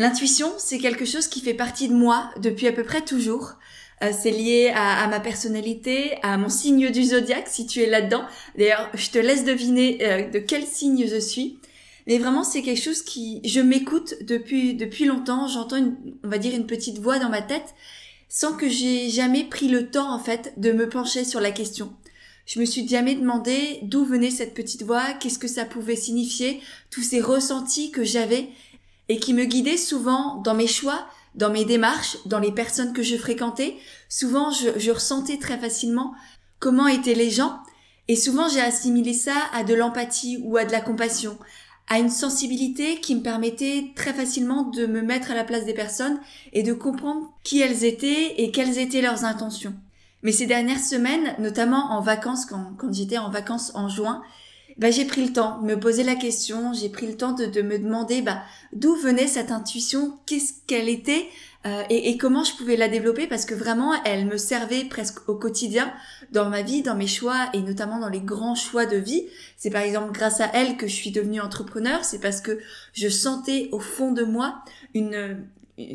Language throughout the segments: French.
L'intuition, c'est quelque chose qui fait partie de moi depuis à peu près toujours. Euh, c'est lié à, ma personnalité, à mon signe du zodiaque, si tu es là-dedans. D'ailleurs, je te laisse deviner euh, de quel signe je suis. Mais vraiment, c'est quelque chose qui, je m'écoute depuis depuis longtemps. J'entends, on va dire, une petite voix dans ma tête, sans que j'ai jamais pris le temps, en fait, de me pencher sur la question. Je me suis jamais demandé d'où venait cette petite voix, qu'est-ce que ça pouvait signifier, tous ces ressentis que j'avais et qui me guidaient souvent dans mes choix, dans mes démarches, dans les personnes que je fréquentais. Souvent, je, ressentais très facilement comment étaient les gens et souvent j'ai assimilé ça à de l'empathie ou à de la compassion, à une sensibilité qui me permettait très facilement de me mettre à la place des personnes et de comprendre qui elles étaient et quelles étaient leurs intentions. Mais ces dernières semaines, notamment en vacances, quand j'étais en vacances en juin, bah, j'ai pris le temps de me poser la question, j'ai pris le temps de, me demander bah, d'où venait cette intuition, qu'est-ce qu'elle était euh, et, et, comment je pouvais la développer parce que vraiment elle me servait presque au quotidien dans ma vie, dans mes choix et notamment dans les grands choix de vie. C'est par exemple grâce à elle que je suis devenue entrepreneur, c'est parce que je sentais au fond de moi une,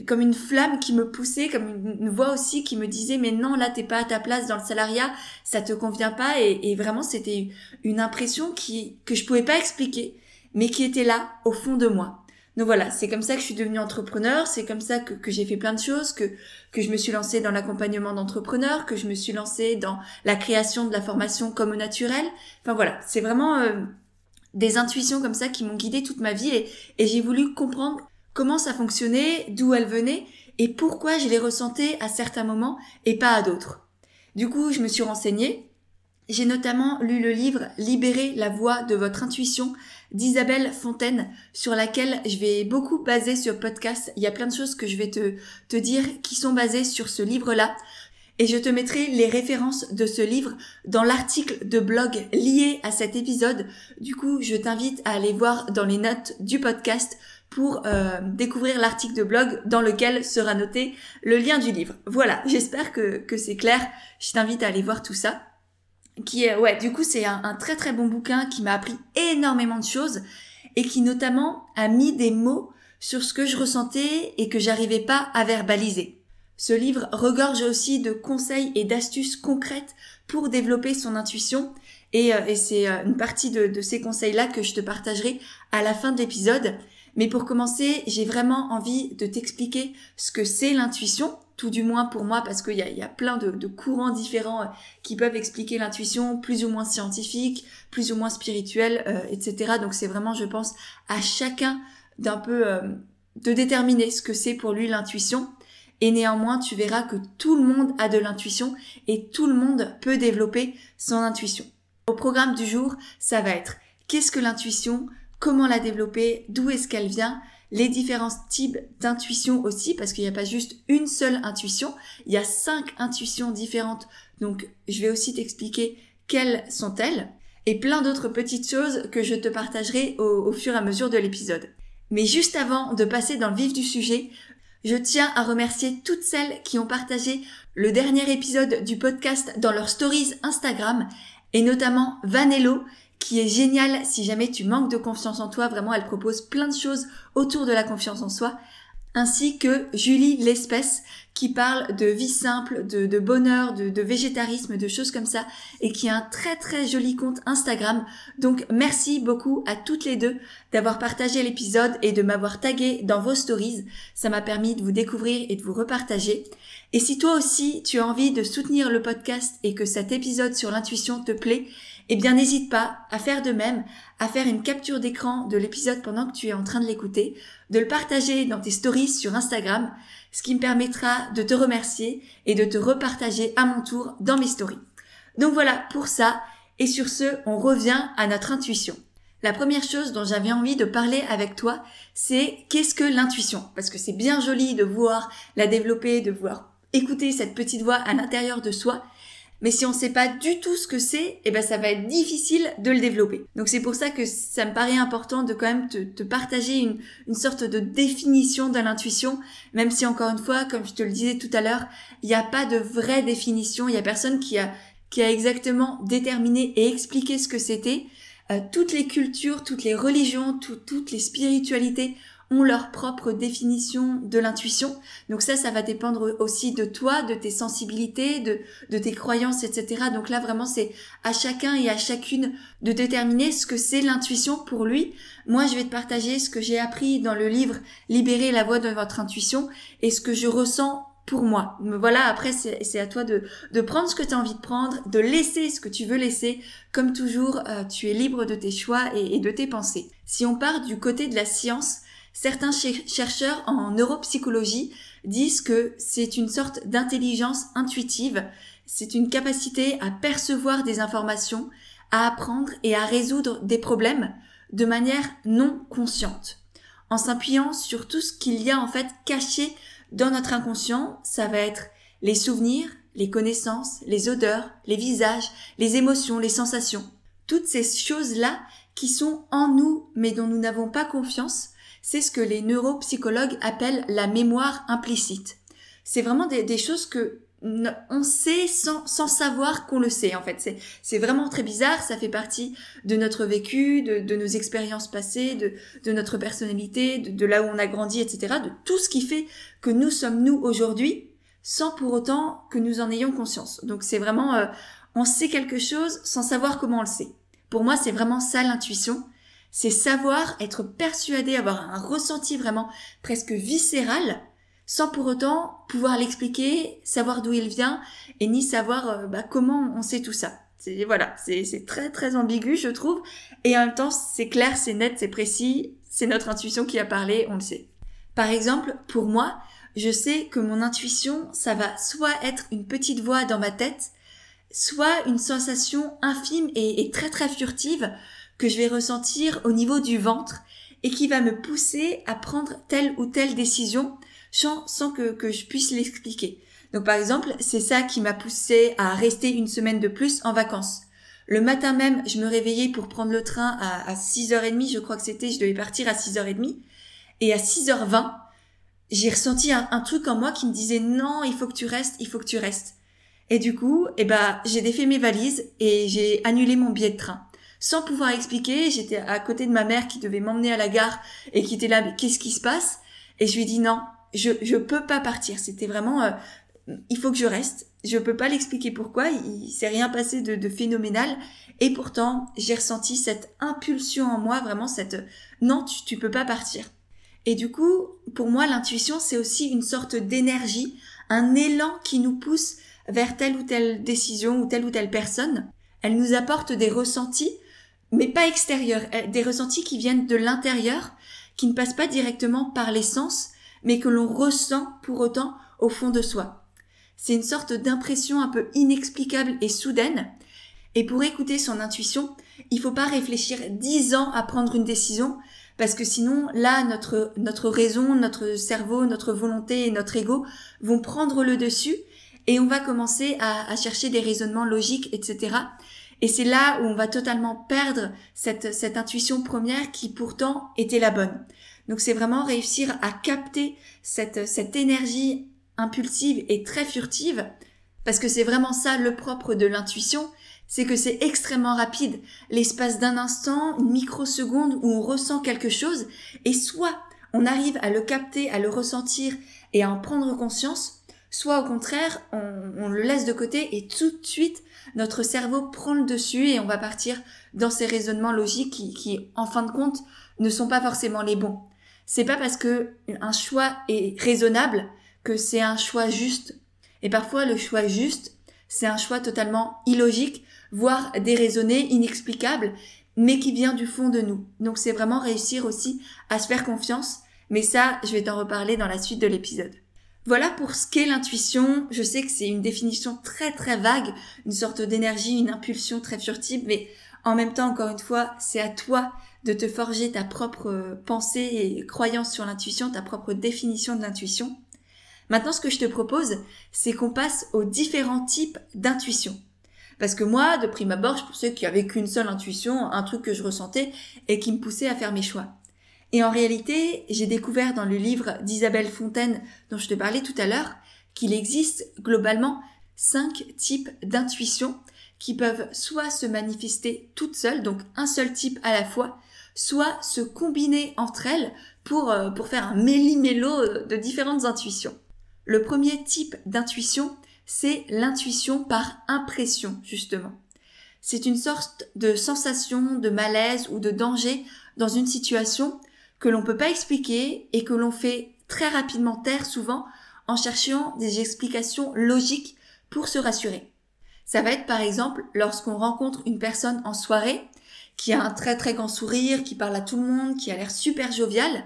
comme une flamme qui me poussait, comme une, voix aussi qui me disait mais non là t'es pas à ta place dans le salariat, ça te convient pas et, vraiment c'était une impression qui que je pouvais pas expliquer, mais qui était là au fond de moi. Donc voilà, c'est comme ça que je suis devenue entrepreneur, c'est comme ça que, j'ai fait plein de choses, que, que je me suis lancée dans l'accompagnement d'entrepreneurs, que je me suis lancée dans la création de la formation comme au naturel. Enfin voilà, c'est vraiment euh, des intuitions comme ça qui m'ont guidée toute ma vie et, et j'ai voulu comprendre comment ça fonctionnait, d'où elle venait et pourquoi je les ressentais à certains moments et pas à d'autres. Du coup, je me suis renseignée. J'ai notamment lu le livre Libérer la voix de votre intuition d'Isabelle Fontaine sur laquelle je vais beaucoup baser ce podcast. Il y a plein de choses que je vais te, te dire qui sont basées sur ce livre-là. Et je te mettrai les références de ce livre dans l'article de blog lié à cet épisode. Du coup, je t'invite à aller voir dans les notes du podcast pour euh, découvrir l'article de blog dans lequel sera noté le lien du livre. Voilà, j'espère que, que c'est clair. Je t'invite à aller voir tout ça. Qui est, ouais, du coup, c'est un, très très bon bouquin qui m'a appris énormément de choses et qui notamment a mis des mots sur ce que je ressentais et que j'arrivais pas à verbaliser. Ce livre regorge aussi de conseils et d'astuces concrètes pour développer son intuition et, euh, et c'est euh, une partie de, de ces conseils-là que je te partagerai à la fin de l'épisode. Mais pour commencer, j'ai vraiment envie de t'expliquer ce que c'est l'intuition, tout du moins pour moi, parce qu'il y a, plein de, courants différents euh, qui peuvent expliquer l'intuition, plus ou moins scientifique, plus ou moins spirituel, euh, etc. Donc c'est vraiment, je pense, à chacun d'un peu euh, de déterminer ce que c'est pour lui l'intuition. Et néanmoins, tu verras que tout le monde a de l'intuition et tout le monde peut développer son intuition. Au programme du jour, ça va être qu'est-ce que l'intuition? Comment la développer, d'où est-ce qu'elle vient, les différents types d'intuition aussi, parce qu'il n'y a pas juste une seule intuition, il y a cinq intuitions différentes, donc je vais aussi t'expliquer quelles sont-elles, et plein d'autres petites choses que je te partagerai au, fur et à mesure de l'épisode. Mais juste avant de passer dans le vif du sujet, je tiens à remercier toutes celles qui ont partagé le dernier épisode du podcast dans leurs stories Instagram, et notamment Vanello, qui est géniale si jamais tu manques de confiance en toi. Vraiment, elle propose plein de choses autour de la confiance en soi. Ainsi que Julie l'espèce qui parle de vie simple, de, bonheur, de, végétarisme, de choses comme ça, et qui a un très très joli compte Instagram. Donc merci beaucoup à toutes les deux d'avoir partagé l'épisode et de m'avoir tagué dans vos stories. Ça m'a permis de vous découvrir et de vous repartager. Et si toi aussi tu as envie de soutenir le podcast et que cet épisode sur l'intuition te plaît, eh bien n'hésite pas à faire de même, à faire une capture d'écran de l'épisode pendant que tu es en train de l'écouter, de le partager dans tes stories sur Instagram, ce qui me permettra de te remercier et de te repartager à mon tour dans mes stories. Donc voilà pour ça, et sur ce, on revient à notre intuition. La première chose dont j'avais envie de parler avec toi, c'est qu'est-ce que l'intuition? Parce que c'est bien joli de voir la développer, de voir écouter cette petite voix à l'intérieur de soi, mais si on ne sait pas du tout ce que c'est, eh ben ça va être difficile de le développer. Donc c'est pour ça que ça me paraît important de quand même te, partager une, une, sorte de définition de l'intuition, même si encore une fois, comme je te le disais tout à l'heure, il n'y a pas de vraie définition, il y a personne qui a qui a exactement déterminé et expliqué ce que c'était. Euh, toutes les cultures, toutes les religions, toutes les spiritualités leur propre définition de l'intuition. Donc ça, ça va dépendre aussi de toi, de tes sensibilités, de, tes croyances, etc. Donc là, vraiment, c'est à chacun et à chacune de déterminer ce que c'est l'intuition pour lui. Moi, je vais te partager ce que j'ai appris dans le livre Libérer la voix de votre intuition et ce que je ressens pour moi. Mais voilà, après, c'est à toi de, prendre ce que tu as envie de prendre, de laisser ce que tu veux laisser. Comme toujours, euh, tu es libre de tes choix et de tes pensées. Si on part du côté de la science, Certains chercheurs en neuropsychologie disent que c'est une sorte d'intelligence intuitive, c'est une capacité à percevoir des informations, à apprendre et à résoudre des problèmes de manière non consciente. En s'appuyant sur tout ce qu'il y a en fait caché dans notre inconscient, ça va être les souvenirs, les connaissances, les odeurs, les visages, les émotions, les sensations. Toutes ces choses-là qui sont en nous mais dont nous n'avons pas confiance c'est ce que les neuropsychologues appellent la mémoire implicite. C'est vraiment des, choses que on sait sans, savoir qu'on le sait en fait. C'est vraiment très bizarre, ça fait partie de notre vécu, de, nos expériences passées, de, notre personnalité, de, là où on a grandi, etc. De tout ce qui fait que nous sommes nous aujourd'hui, sans pour autant que nous en ayons conscience. Donc c'est vraiment, euh, on sait quelque chose sans savoir comment on le sait. Pour moi, c'est vraiment ça l'intuition c'est savoir être persuadé, avoir un ressenti vraiment presque viscéral, sans pour autant pouvoir l'expliquer, savoir d'où il vient, et ni savoir euh, bah, comment on sait tout ça. C'est voilà, c'est très très ambigu, je trouve, et en même temps c'est clair, c'est net, c'est précis, c'est notre intuition qui a parlé, on le sait. Par exemple, pour moi, je sais que mon intuition, ça va soit être une petite voix dans ma tête, soit une sensation infime et très très furtive que je vais ressentir au niveau du ventre et qui va me pousser à prendre telle ou telle décision sans, que, que je puisse l'expliquer. Donc par exemple, c'est ça qui m'a poussé à rester une semaine de plus en vacances. Le matin même, je me réveillais pour prendre le train à, à 6h30, je crois que c'était, je devais partir à 6h30. Et à 6h20, j'ai ressenti un, un, truc en moi qui me disait non, il faut que tu restes, il faut que tu restes. Et du coup, eh ben, j'ai défait mes valises et j'ai annulé mon billet de train sans pouvoir expliquer. J'étais à côté de ma mère qui devait m'emmener à la gare et qui était là, mais qu'est-ce qui se passe? Et je lui ai dit non, je je peux pas partir. C'était vraiment, euh, il faut que je reste. Je peux pas l'expliquer pourquoi. Il, s'est rien passé de, de phénoménal. Et pourtant, j'ai ressenti cette impulsion en moi, vraiment cette non, tu, tu peux pas partir. Et du coup, pour moi, l'intuition, c'est aussi une sorte d'énergie, un élan qui nous pousse vers telle ou telle décision ou telle ou telle personne. Elle nous apporte des ressentis mais pas extérieurs, euh, des ressentis qui viennent de l'intérieur, qui ne passent pas directement par les sens, mais que l'on ressent pour autant au fond de soi. C'est une sorte d'impression un peu inexplicable et soudaine. Et pour écouter son intuition, il faut pas réfléchir dix ans à prendre une décision, parce que sinon, là, notre, raison, notre cerveau, notre volonté et notre ego vont prendre le dessus, et on va commencer à, à chercher des raisonnements logiques, etc. Et c'est là où on va totalement perdre cette, cette intuition première qui pourtant était la bonne. Donc c'est vraiment réussir à capter cette, cette énergie impulsive et très furtive, parce que c'est vraiment ça le propre de l'intuition, c'est que c'est extrêmement rapide, l'espace d'un instant, une microseconde où on ressent quelque chose, et soit on arrive à le capter, à le ressentir et à en prendre conscience, soit au contraire, on, on le laisse de côté et tout de suite, notre cerveau prend le dessus et on va partir dans ces raisonnements logiques qui, qui en fin de compte, ne sont pas forcément les bons. C'est pas parce que un choix est raisonnable que c'est un choix juste. Et parfois, le choix juste, c'est un choix totalement illogique, voire déraisonné, inexplicable, mais qui vient du fond de nous. Donc c'est vraiment réussir aussi à se faire confiance. Mais ça, je vais t'en reparler dans la suite de l'épisode. Voilà pour ce qu'est l'intuition. Je sais que c'est une définition très très vague, une sorte d'énergie, une impulsion très furtive, mais en même temps, encore une fois, c'est à toi de te forger ta propre pensée et croyance sur l'intuition, ta propre définition de l'intuition. Maintenant, ce que je te propose, c'est qu'on passe aux différents types d'intuition. Parce que moi, de prime abord, je pensais qu'il y avait qu'une seule intuition, un truc que je ressentais et qui me poussait à faire mes choix. Et en réalité, j'ai découvert dans le livre d'Isabelle Fontaine dont je te parlais tout à l'heure qu'il existe globalement cinq types d'intuition qui peuvent soit se manifester toutes seules, donc un seul type à la fois, soit se combiner entre elles pour, euh, pour faire un méli-mélo de différentes intuitions. Le premier type d'intuition, c'est l'intuition par impression, justement. C'est une sorte de sensation de malaise ou de danger dans une situation que l'on peut pas expliquer et que l'on fait très rapidement taire souvent en cherchant des explications logiques pour se rassurer. Ça va être par exemple lorsqu'on rencontre une personne en soirée qui a un très très grand sourire, qui parle à tout le monde, qui a l'air super jovial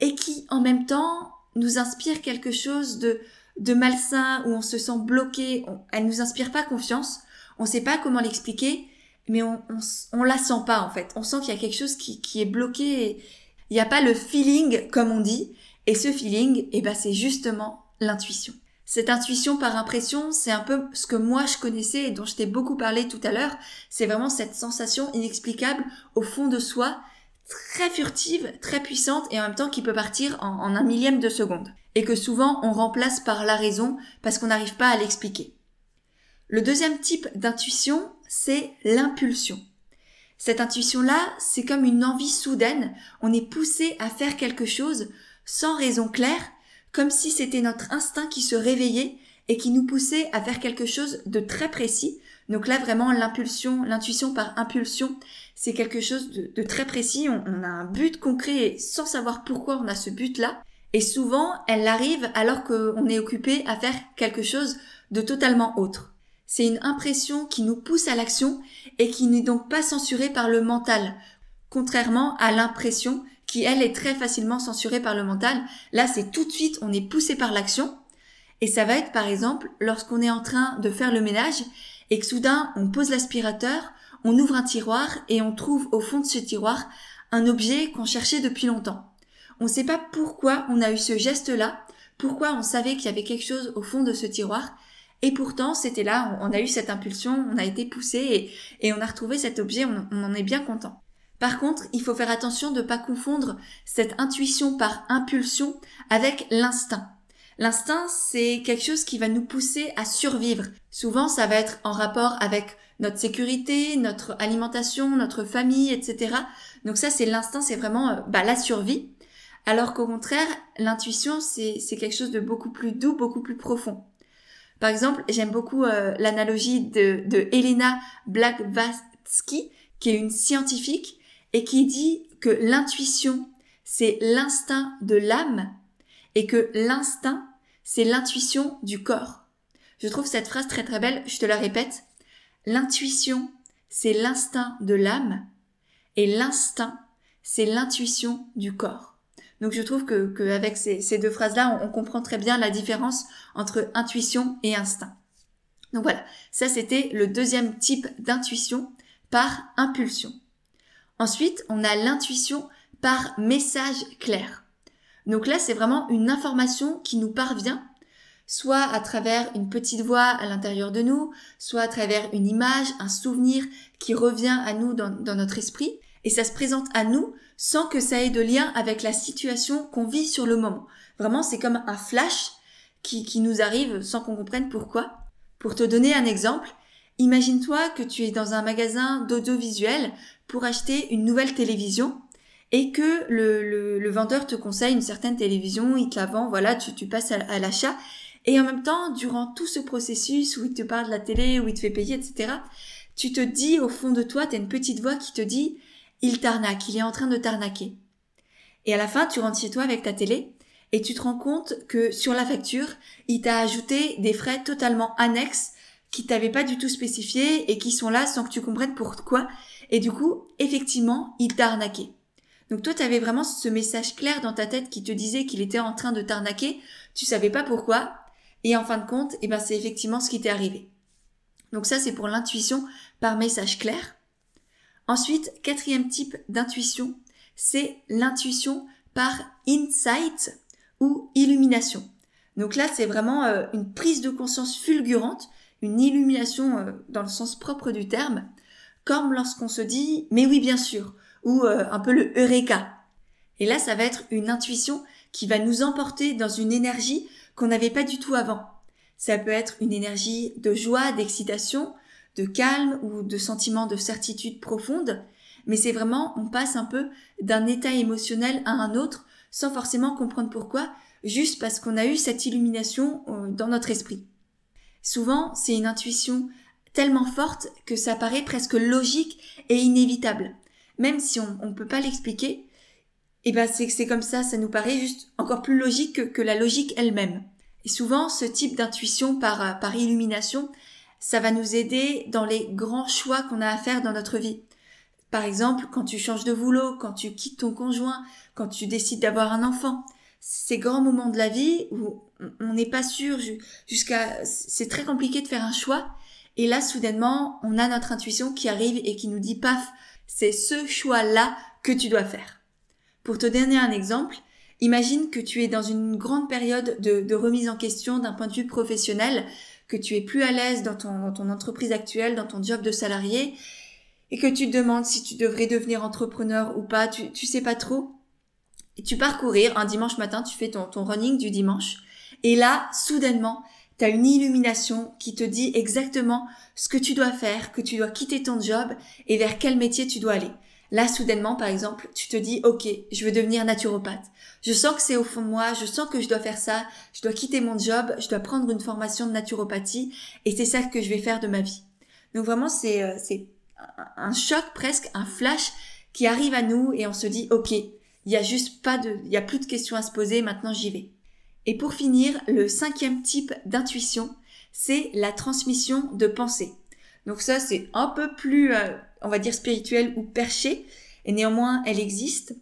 et qui en même temps nous inspire quelque chose de, malsain, où on se sent bloqué, on, elle nous inspire pas confiance, on sait pas comment l'expliquer, mais on, on, on, la sent pas en fait. On sent qu'il y a quelque chose qui est bloqué, il n'y a pas le feeling comme on dit, et ce feeling, eh ben c'est justement l'intuition. Cette intuition par impression, c'est un peu ce que moi je connaissais et dont je t'ai beaucoup parlé tout à l'heure. C'est vraiment cette sensation inexplicable au fond de soi, très furtive, très puissante et en même temps qui peut partir en, en un millième de seconde et que souvent on remplace par la raison parce qu'on n'arrive pas à l'expliquer. Le deuxième type d'intuition, c'est l'impulsion. Cette intuition-là, c'est comme une envie soudaine, on est poussé à faire quelque chose sans raison claire, comme si c'était notre instinct qui se réveillait et qui nous poussait à faire quelque chose de très précis. Donc là, vraiment, l'impulsion, l'intuition par impulsion, c'est quelque chose de, très précis. On, on, a un but concret sans savoir pourquoi on a ce but-là. Et souvent, elle arrive alors qu'on est occupé à faire quelque chose de totalement autre. C'est une impression qui nous pousse à l'action et qui n'est donc pas censurée par le mental, contrairement à l'impression qui, elle, est très facilement censurée par le mental. Là, c'est tout de suite, on est poussé par l'action. Et ça va être, par exemple, lorsqu'on est en train de faire le ménage et que soudain, on pose l'aspirateur, on ouvre un tiroir et on trouve au fond de ce tiroir un objet qu'on cherchait depuis longtemps. On ne sait pas pourquoi on a eu ce geste-là, pourquoi on savait qu'il y avait quelque chose au fond de ce tiroir, et pourtant c'était là, on a eu cette impulsion, on a été poussé et, on a retrouvé cet objet, on, on en est bien content. Par contre, il faut faire attention de ne pas confondre cette intuition par impulsion avec l'instinct. L'instinct, c'est quelque chose qui va nous pousser à survivre. Souvent, ça va être en rapport avec notre sécurité, notre alimentation, notre famille, etc. Donc ça, c'est l'instinct, c'est vraiment euh, bah, la survie. Alors qu'au contraire, l'intuition, c'est quelque chose de beaucoup plus doux, beaucoup plus profond. Par exemple, j'aime beaucoup euh, l'analogie de, de Elena Blavatsky, qui est une scientifique, et qui dit que l'intuition, c'est l'instinct de l'âme, et que l'instinct, c'est l'intuition du corps. Je trouve cette phrase très très belle, je te la répète. L'intuition, c'est l'instinct de l'âme, et l'instinct, c'est l'intuition du corps. Donc je trouve que, avec ces, deux phrases-là, on, comprend très bien la différence entre intuition et instinct. Donc voilà, ça c'était le deuxième type d'intuition par impulsion. Ensuite, on a l'intuition par message clair. Donc là, c'est vraiment une information qui nous parvient, soit à travers une petite voix à l'intérieur de nous, soit à travers une image, un souvenir qui revient à nous dans notre esprit, et ça se présente à nous sans que ça ait de lien avec la situation qu'on vit sur le moment. Vraiment, c'est comme un flash qui, qui nous arrive sans qu'on comprenne pourquoi. Pour te donner un exemple, imagine-toi que tu es dans un magasin d'audiovisuel pour acheter une nouvelle télévision et que le, le, vendeur te conseille une certaine télévision, il te la vend, voilà, tu, tu passes à, l'achat. Et en même temps, durant tout ce processus où il te parle de la télé, où il te fait payer, etc., tu te dis au fond de toi, tu as une petite voix qui te dit il t'arnaque, il est en train de t'arnaquer. Et à la fin, tu rentres chez toi avec ta télé et tu te rends compte que sur la facture, il t'a ajouté des frais totalement annexes qui t'avaient pas du tout spécifiés et qui sont là sans que tu comprennes pourquoi. Et du coup, effectivement, il t'a. Donc toi, tu avais vraiment ce message clair dans ta tête qui te disait qu'il était en train de t'arnaquer. Tu savais pas pourquoi. Et en fin de compte, eh ben, c'est effectivement ce qui t'est arrivé. Donc ça, c'est pour l'intuition par message clair. Ensuite, quatrième type d'intuition, c'est l'intuition par insight ou illumination. Donc là, c'est vraiment euh, une prise de conscience fulgurante, une illumination euh, dans le sens propre du terme, comme lorsqu'on se dit mais oui bien sûr, ou euh, un peu le eureka. Et là, ça va être une intuition qui va nous emporter dans une énergie qu'on n'avait pas du tout avant. Ça peut être une énergie de joie, d'excitation, de calme ou de sentiment de certitude profonde, mais c'est vraiment, on passe un peu d'un état émotionnel à un autre sans forcément comprendre pourquoi, juste parce qu'on a eu cette illumination euh, dans notre esprit. Souvent, c'est une intuition tellement forte que ça paraît presque logique et inévitable. Même si on ne peut pas l'expliquer, et eh ben c'est comme ça, ça nous paraît juste encore plus logique que, que la logique elle-même. Et souvent, ce type d'intuition par, par illumination, ça va nous aider dans les grands choix qu'on a à faire dans notre vie. Par exemple, quand tu changes de boulot, quand tu quittes ton conjoint, quand tu décides d'avoir un enfant, ces grands moments de la vie où on n'est pas sûr jusqu'à c'est très compliqué de faire un choix. Et là soudainement on a notre intuition qui arrive et qui nous dit paf c'est ce choix là que tu dois faire. Pour te donner un exemple imagine que tu es dans une grande période de, remise en question d'un point de vue professionnel que tu es plus à l'aise dans ton, dans ton entreprise actuelle dans ton job de salarié et que tu te demandes si tu devrais devenir entrepreneur ou pas tu, tu sais pas trop et tu pars courir un dimanche matin, tu fais ton, ton running du dimanche, et là, soudainement, tu as une illumination qui te dit exactement ce que tu dois faire, que tu dois quitter ton job et vers quel métier tu dois aller. Là, soudainement, par exemple, tu te dis, OK, je veux devenir naturopathe. Je sens que c'est au fond de moi, je sens que je dois faire ça, je dois quitter mon job, je dois prendre une formation de naturopathie, et c'est ça que je vais faire de ma vie. Donc vraiment, c'est, euh, c'est un choc presque, un flash qui arrive à nous et on se dit, OK, il y a juste pas de, il y a plus de questions à se poser, maintenant j'y vais. Et pour finir, le cinquième type d'intuition, c'est la transmission de pensée. Donc ça, c'est un peu plus, euh, on va dire, spirituel ou perché, et néanmoins, elle existe.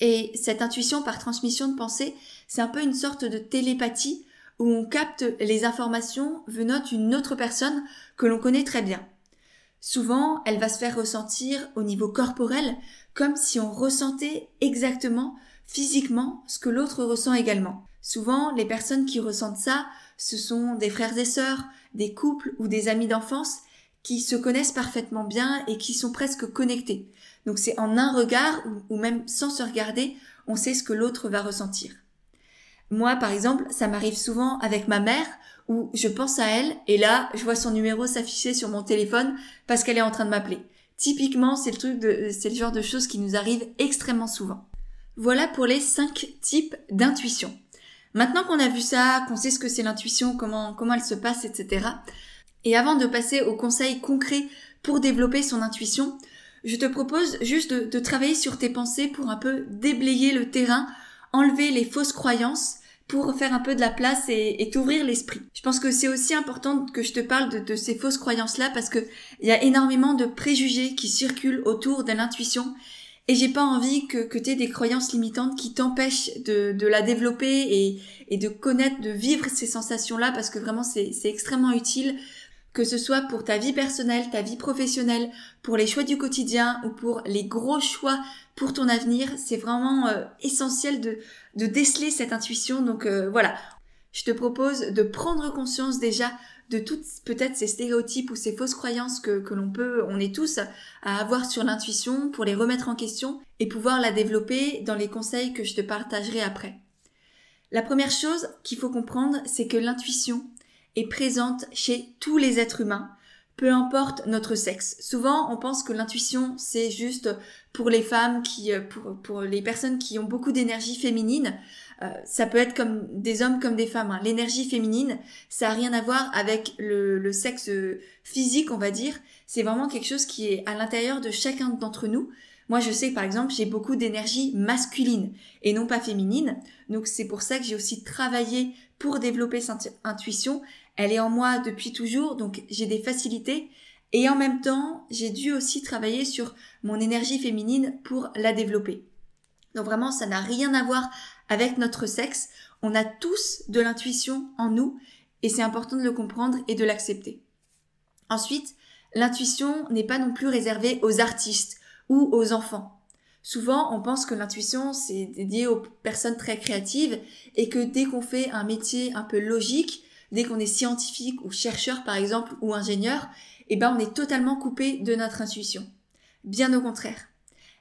Et cette intuition par transmission de pensée, c'est un peu une sorte de télépathie où on capte les informations venant d'une autre personne que l'on connaît très bien. Souvent, elle va se faire ressentir au niveau corporel, comme si on ressentait exactement, physiquement, ce que l'autre ressent également. Souvent, les personnes qui ressentent ça, ce sont des frères et sœurs, des couples ou des amis d'enfance qui se connaissent parfaitement bien et qui sont presque connectés. Donc c'est en un regard ou, même sans se regarder, on sait ce que l'autre va ressentir. Moi, par exemple, ça m'arrive souvent avec ma mère où je pense à elle et là, je vois son numéro s'afficher sur mon téléphone parce qu'elle est en train de m'appeler. Typiquement, c'est le truc de, c'est le genre de choses qui nous arrivent extrêmement souvent. Voilà pour les cinq types d'intuition. Maintenant qu'on a vu ça, qu'on sait ce que c'est l'intuition, comment, comment elle se passe, etc. Et avant de passer aux conseils concrets pour développer son intuition, je te propose juste de, travailler sur tes pensées pour un peu déblayer le terrain, enlever les fausses croyances pour faire un peu de la place et, t'ouvrir l'esprit. Je pense que c'est aussi important que je te parle de, ces fausses croyances-là parce que il y a énormément de préjugés qui circulent autour de l'intuition et j'ai pas envie que, que tu aies des croyances limitantes qui t'empêchent de, la développer et de connaître, de vivre ces sensations-là parce que vraiment c'est extrêmement utile que ce soit pour ta vie personnelle, ta vie professionnelle, pour les choix du quotidien ou pour les gros choix pour ton avenir, c'est vraiment euh, essentiel de, de déceler cette intuition. Donc euh, voilà, je te propose de prendre conscience déjà de toutes peut-être ces stéréotypes ou ces fausses croyances que, que l'on peut, on est tous à avoir sur l'intuition pour les remettre en question et pouvoir la développer dans les conseils que je te partagerai après. La première chose qu'il faut comprendre, c'est que l'intuition, est présente chez tous les êtres humains, peu importe notre sexe. Souvent, on pense que l'intuition, c'est juste pour les femmes qui, euh, pour, pour les personnes qui ont beaucoup d'énergie féminine. Euh, ça peut être comme des hommes comme des femmes. Hein. L'énergie féminine, ça a rien à voir avec le, le sexe physique, on va dire. C'est vraiment quelque chose qui est à l'intérieur de chacun d'entre nous. Moi, je sais, par exemple, j'ai beaucoup d'énergie masculine et non pas féminine. Donc, c'est pour ça que j'ai aussi travaillé pour développer cette intuition elle est en moi depuis toujours, donc j'ai des facilités. Et en même temps, j'ai dû aussi travailler sur mon énergie féminine pour la développer. Donc vraiment, ça n'a rien à voir avec notre sexe. On a tous de l'intuition en nous et c'est important de le comprendre et de l'accepter. Ensuite, l'intuition n'est pas non plus réservée aux artistes ou aux enfants. Souvent, on pense que l'intuition, c'est dédié aux personnes très créatives et que dès qu'on fait un métier un peu logique, dès qu'on est scientifique ou chercheur par exemple ou ingénieur, eh ben on est totalement coupé de notre intuition. Bien au contraire.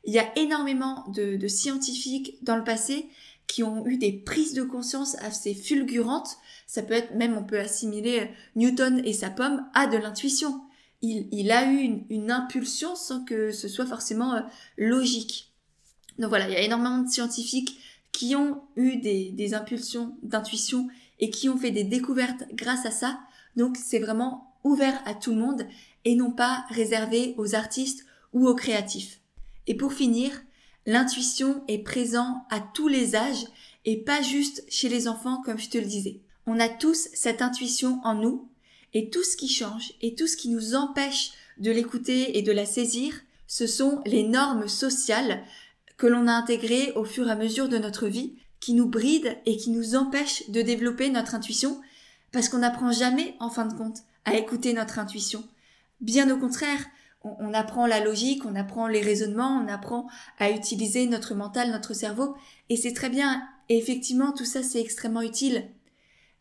Il y a énormément de, scientifiques dans le passé qui ont eu des prises de conscience assez fulgurantes. Ça peut être même, on peut assimiler Newton et sa pomme à de l'intuition. Il, a eu une, impulsion sans que ce soit forcément euh, logique. Donc voilà, il y a énormément de scientifiques qui ont eu des impulsions d'intuition et qui ont fait des découvertes grâce à ça. Donc c'est vraiment ouvert à tout le monde et non pas réservé aux artistes ou aux créatifs. Et pour finir, l'intuition est présente à tous les âges et pas juste chez les enfants comme je te le disais. On a tous cette intuition en nous et tout ce qui change et tout ce qui nous empêche de l'écouter et de la saisir, ce sont les normes sociales que l'on a intégrées au fur et à mesure de notre vie, qui nous brident et qui nous empêchent de développer notre intuition, parce qu'on n'apprend jamais, en fin de compte, à écouter notre intuition. Bien au contraire, on, apprend la logique, on apprend les raisonnements, on apprend à utiliser notre mental, notre cerveau, et c'est très bien. Et effectivement, tout ça, c'est extrêmement utile.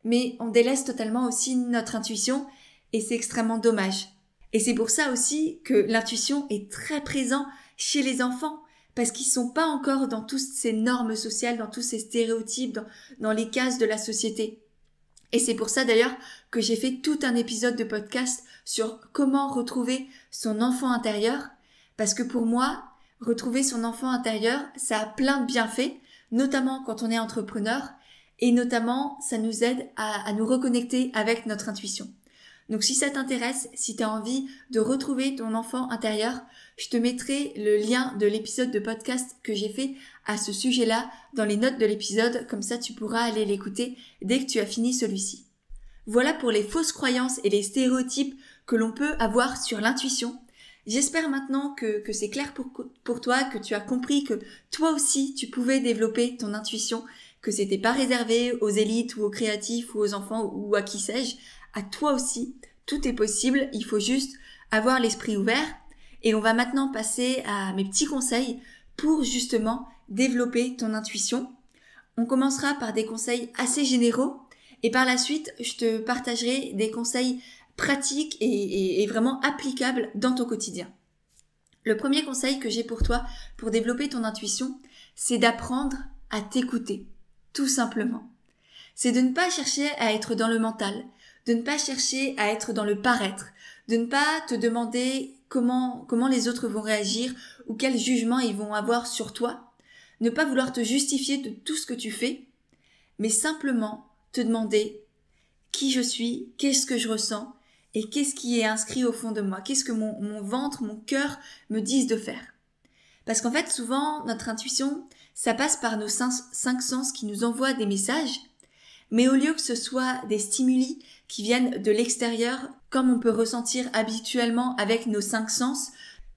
Mais on délaisse totalement aussi notre intuition, et c'est extrêmement dommage. Et c'est pour ça aussi que l'intuition est très présente chez les enfants, parce qu'ils sont pas encore dans toutes ces normes sociales, dans tous ces stéréotypes, dans, les cases de la société. Et c'est pour ça d'ailleurs que j'ai fait tout un épisode de podcast sur comment retrouver son enfant intérieur, parce que pour moi, retrouver son enfant intérieur, ça a plein de bienfaits, notamment quand on est entrepreneur, et notamment ça nous aide à nous reconnecter avec notre intuition. Donc si ça t'intéresse, si tu as envie de retrouver ton enfant intérieur, je te mettrai le lien de l'épisode de podcast que j'ai fait à ce sujet-là dans les notes de l'épisode, comme ça tu pourras aller l'écouter dès que tu as fini celui-ci. Voilà pour les fausses croyances et les stéréotypes que l'on peut avoir sur l'intuition. J'espère maintenant que, c'est clair pour, pour toi, que tu as compris que toi aussi tu pouvais développer ton intuition, que c'était pas réservé aux élites ou aux créatifs ou aux enfants ou à qui sais-je, à toi aussi, tout est possible, il faut juste avoir l'esprit ouvert. Et on va maintenant passer à mes petits conseils pour justement développer ton intuition. On commencera par des conseils assez généraux et par la suite, je te partagerai des conseils pratiques et, vraiment applicables dans ton quotidien. Le premier conseil que j'ai pour toi pour développer ton intuition, c'est d'apprendre à t'écouter, tout simplement. C'est de ne pas chercher à être dans le mental, de ne pas chercher à être dans le paraître, de ne pas te demander comment, comment les autres vont réagir ou quel jugement ils vont avoir sur toi, ne pas vouloir te justifier de tout ce que tu fais, mais simplement te demander qui je suis, qu'est-ce que je ressens et qu'est-ce qui est inscrit au fond de moi, qu'est-ce que mon, mon ventre, mon cœur me disent de faire. Parce qu'en fait, souvent, notre intuition, ça passe par nos cinq, cinq sens qui nous envoient des messages, mais au lieu que ce soit des stimuli qui viennent de l'extérieur, comme on peut ressentir habituellement avec nos cinq sens,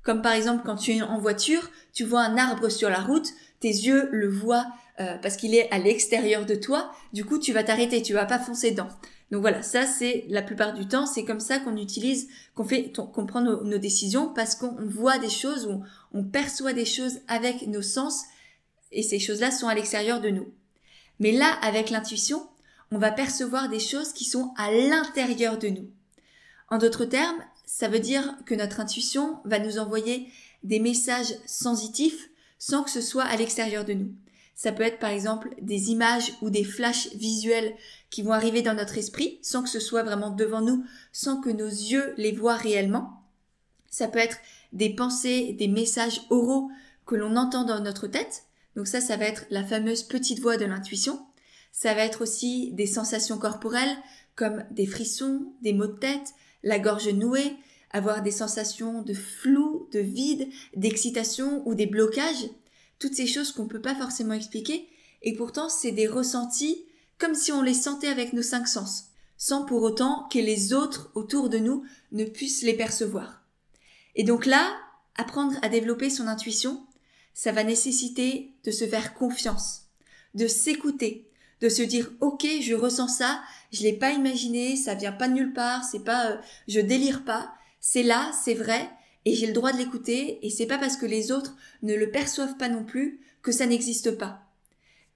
comme par exemple quand tu es en voiture, tu vois un arbre sur la route, tes yeux le voient euh, parce qu'il est à l'extérieur de toi, du coup tu vas t'arrêter, tu vas pas foncer dedans. Donc voilà, ça c'est la plupart du temps, c'est comme ça qu'on utilise, qu'on fait, qu'on prend nos, nos, décisions parce qu'on voit des choses ou on perçoit des choses avec nos sens et ces choses-là sont à l'extérieur de nous. Mais là, avec l'intuition, on va percevoir des choses qui sont à l'intérieur de nous. En d'autres termes, ça veut dire que notre intuition va nous envoyer des messages sensitifs sans que ce soit à l'extérieur de nous. Ça peut être par exemple des images ou des flashs visuels qui vont arriver dans notre esprit sans que ce soit vraiment devant nous, sans que nos yeux les voient réellement. Ça peut être des pensées, des messages oraux que l'on entend dans notre tête. Donc ça, ça va être la fameuse petite voix de l'intuition. Ça va être aussi des sensations corporelles comme des frissons, des maux de tête, la gorge nouée, avoir des sensations de flou, de vide, d'excitation ou des blocages toutes ces choses qu'on ne peut pas forcément expliquer, et pourtant c'est des ressentis comme si on les sentait avec nos cinq sens, sans pour autant que les autres autour de nous ne puissent les percevoir. Et donc là, apprendre à développer son intuition, ça va nécessiter de se faire confiance, de s'écouter, de se dire ok je ressens ça, je l'ai pas imaginé, ça vient pas de nulle part, c'est pas euh, je délire pas, C'est là, c'est vrai, et j'ai le droit de l'écouter, et c'est pas parce que les autres ne le perçoivent pas non plus que ça n'existe pas.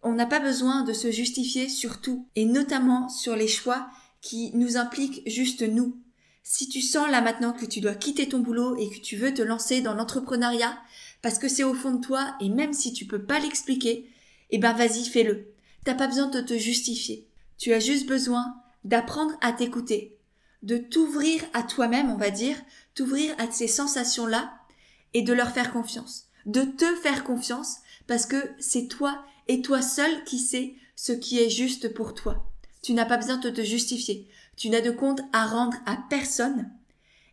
On n'a pas besoin de se justifier sur tout, et notamment sur les choix qui nous impliquent juste nous. Si tu sens là maintenant que tu dois quitter ton boulot et que tu veux te lancer dans l'entrepreneuriat, parce que c'est au fond de toi, et même si tu peux pas l'expliquer, eh ben vas-y, fais-le. T'as pas besoin de te justifier. Tu as juste besoin d'apprendre à t'écouter, de t'ouvrir à toi-même, on va dire, t'ouvrir à ces sensations-là et de leur faire confiance. De te faire confiance parce que c'est toi et toi seul qui sais ce qui est juste pour toi. Tu n'as pas besoin de te justifier. Tu n'as de compte à rendre à personne.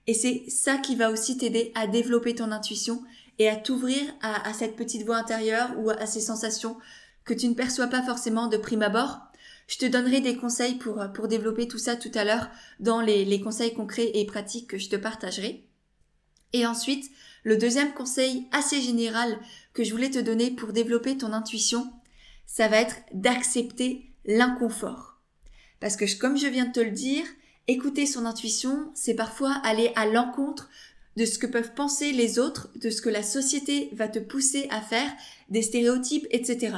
Et c'est ça qui va aussi t'aider à développer ton intuition et à t'ouvrir à, cette petite voix intérieure ou à ces sensations que tu ne perçois pas forcément de prime abord. Je te donnerai des conseils pour, pour développer tout ça tout à l'heure dans les, les conseils concrets et pratiques que je te partagerai. Et ensuite, le deuxième conseil assez général que je voulais te donner pour développer ton intuition, ça va être d'accepter l'inconfort. Parce que comme je viens de te le dire, écouter son intuition, c'est parfois aller à l'encontre de ce que peuvent penser les autres, de ce que la société va te pousser à faire, des stéréotypes, etc.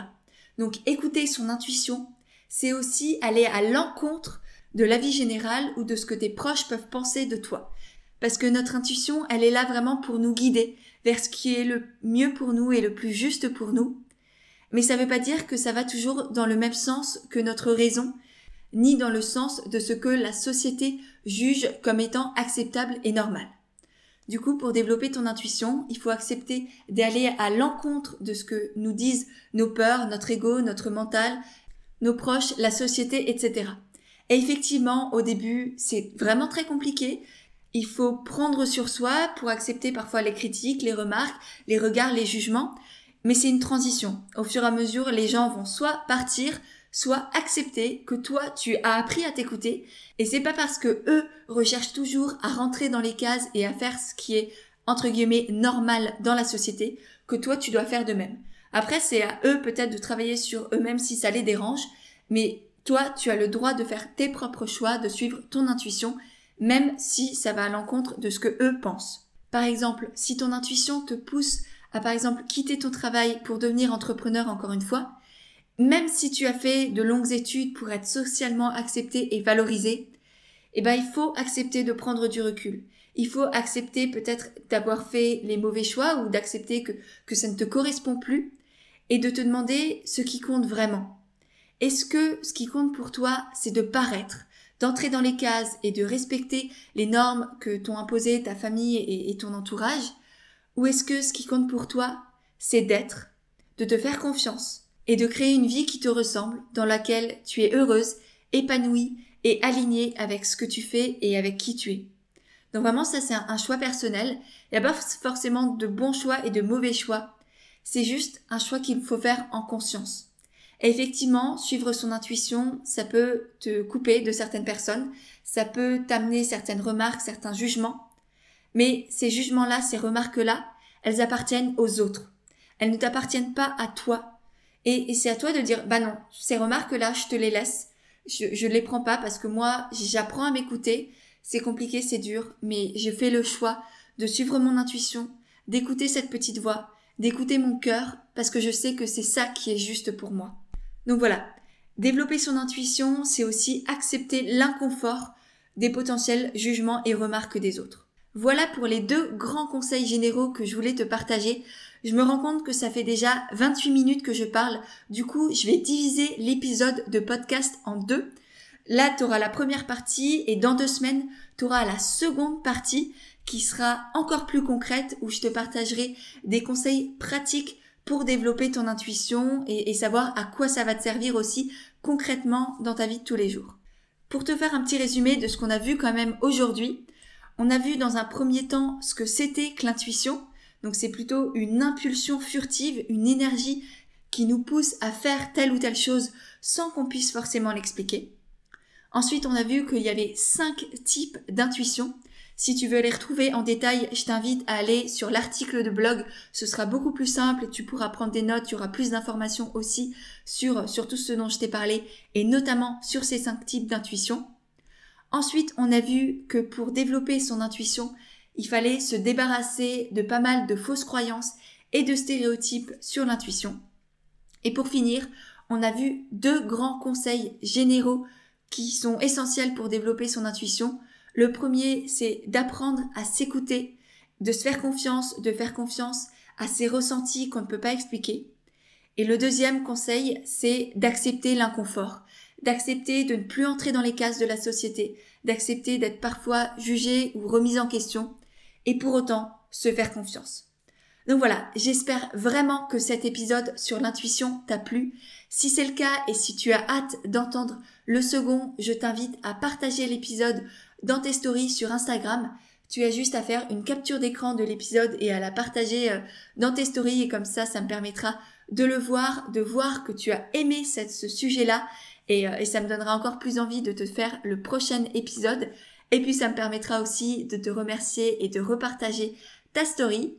Donc écouter son intuition, c'est aussi aller à l'encontre de la vie générale ou de ce que tes proches peuvent penser de toi. Parce que notre intuition, elle est là vraiment pour nous guider vers ce qui est le mieux pour nous et le plus juste pour nous. Mais ça ne veut pas dire que ça va toujours dans le même sens que notre raison, ni dans le sens de ce que la société juge comme étant acceptable et normal. Du coup, pour développer ton intuition, il faut accepter d'aller à l'encontre de ce que nous disent nos peurs, notre ego, notre mental, nos proches, la société, etc. Et effectivement, au début, c'est vraiment très compliqué. Il faut prendre sur soi pour accepter parfois les critiques, les remarques, les regards, les jugements. Mais c'est une transition. Au fur et à mesure, les gens vont soit partir, soit accepter que toi tu as appris à t'écouter et c'est pas parce que eux recherchent toujours à rentrer dans les cases et à faire ce qui est entre guillemets normal dans la société que toi tu dois faire de même. Après c'est à eux peut-être de travailler sur eux-mêmes si ça les dérange, mais toi tu as le droit de faire tes propres choix, de suivre ton intuition même si ça va à l'encontre de ce que eux pensent. Par exemple, si ton intuition te pousse à par exemple quitter ton travail pour devenir entrepreneur encore une fois, même si tu as fait de longues études pour être socialement accepté et valorisé, eh ben, il faut accepter de prendre du recul. Il faut accepter peut-être d'avoir fait les mauvais choix ou d'accepter que, que ça ne te correspond plus et de te demander ce qui compte vraiment. Est-ce que ce qui compte pour toi, c'est de paraître, d'entrer dans les cases et de respecter les normes que t'ont imposées ta famille et ton entourage? Ou est-ce que ce qui compte pour toi, c'est d'être, de te faire confiance, et de créer une vie qui te ressemble, dans laquelle tu es heureuse, épanouie et alignée avec ce que tu fais et avec qui tu es. Donc vraiment, ça c'est un, choix personnel. Il n'y a pas forcément de bons choix et de mauvais choix. C'est juste un choix qu'il faut faire en conscience. Et effectivement, suivre son intuition, ça peut te couper de certaines personnes, ça peut t'amener certaines remarques, certains jugements. Mais ces jugements-là, ces remarques-là, elles appartiennent aux autres. Elles ne t'appartiennent pas à toi. Et, c'est à toi de dire, bah non, ces remarques-là, je te les laisse. Je, je les prends pas parce que moi, j'apprends à m'écouter. C'est compliqué, c'est dur, mais je fais le choix de suivre mon intuition, d'écouter cette petite voix, d'écouter mon cœur, parce que je sais que c'est ça qui est juste pour moi. Donc voilà, développer son intuition, c'est aussi accepter l'inconfort des potentiels jugements et remarques des autres. Voilà pour les deux grands conseils généraux que je voulais te partager je me rends compte que ça fait déjà 28 minutes que je parle. Du coup, je vais diviser l'épisode de podcast en deux. Là, tu auras la première partie et dans deux semaines, tu auras la seconde partie qui sera encore plus concrète où je te partagerai des conseils pratiques pour développer ton intuition et, savoir à quoi ça va te servir aussi concrètement dans ta vie de tous les jours. Pour te faire un petit résumé de ce qu'on a vu quand même aujourd'hui, on a vu dans un premier temps ce que c'était que l'intuition, donc c'est plutôt une impulsion furtive, une énergie qui nous pousse à faire telle ou telle chose sans qu'on puisse forcément l'expliquer. Ensuite, on a vu qu'il y avait cinq types d'intuition. Si tu veux les retrouver en détail, je t'invite à aller sur l'article de blog. Ce sera beaucoup plus simple. Tu pourras prendre des notes. Tu auras plus d'informations aussi sur, sur tout ce dont je t'ai parlé et notamment sur ces cinq types d'intuition. Ensuite, on a vu que pour développer son intuition, il fallait se débarrasser de pas mal de fausses croyances et de stéréotypes sur l'intuition. Et pour finir, on a vu deux grands conseils généraux qui sont essentiels pour développer son intuition. Le premier, c'est d'apprendre à s'écouter, de se faire confiance, de faire confiance à ses ressentis qu'on ne peut pas expliquer. Et le deuxième conseil, c'est d'accepter l'inconfort, d'accepter de ne plus entrer dans les cases de la société, d'accepter d'être parfois jugé ou remis en question, et pour autant se faire confiance. Donc voilà, j'espère vraiment que cet épisode sur l'intuition t'a plu. Si c'est le cas et si tu as hâte d'entendre le second, je t'invite à partager l'épisode dans tes stories sur Instagram. Tu as juste à faire une capture d'écran de l'épisode et à la partager euh, dans tes stories et comme ça, ça me permettra de le voir, de voir que tu as aimé ce sujet-là et, euh, et ça me donnera encore plus envie de te faire le prochain épisode. Et puis ça me permettra aussi de te remercier et de repartager ta story.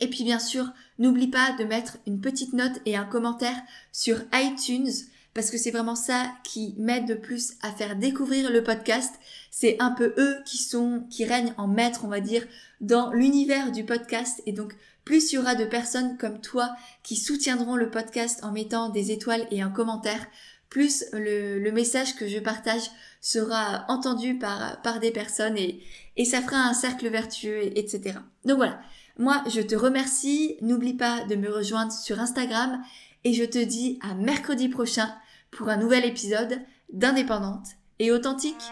Et puis bien sûr, n'oublie pas de mettre une petite note et un commentaire sur iTunes parce que c'est vraiment ça qui m'aide de plus à faire découvrir le podcast. C'est un peu eux qui sont, qui règnent en maître, on va dire, dans l'univers du podcast. Et donc, plus il y aura de personnes comme toi qui soutiendront le podcast en mettant des étoiles et un commentaire, plus le, message que je partage sera entendu par, des personnes et, et ça fera un cercle vertueux, etc. Donc voilà. Moi, je te remercie. N'oublie pas de me rejoindre sur Instagram et je te dis à mercredi prochain pour un nouvel épisode d'Indépendante et authentique.